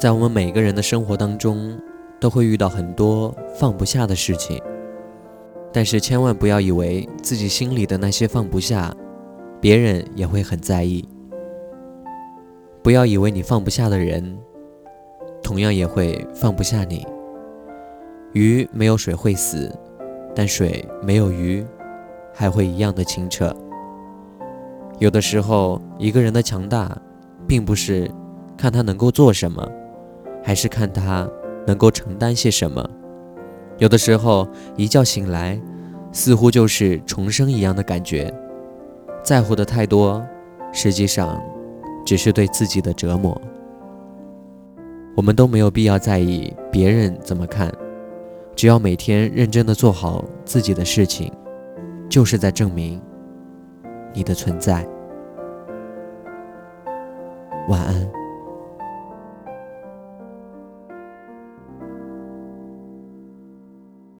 在我们每个人的生活当中，都会遇到很多放不下的事情，但是千万不要以为自己心里的那些放不下，别人也会很在意。不要以为你放不下的人，同样也会放不下你。鱼没有水会死，但水没有鱼，还会一样的清澈。有的时候，一个人的强大，并不是看他能够做什么。还是看他能够承担些什么。有的时候一觉醒来，似乎就是重生一样的感觉。在乎的太多，实际上只是对自己的折磨。我们都没有必要在意别人怎么看，只要每天认真的做好自己的事情，就是在证明你的存在。晚安。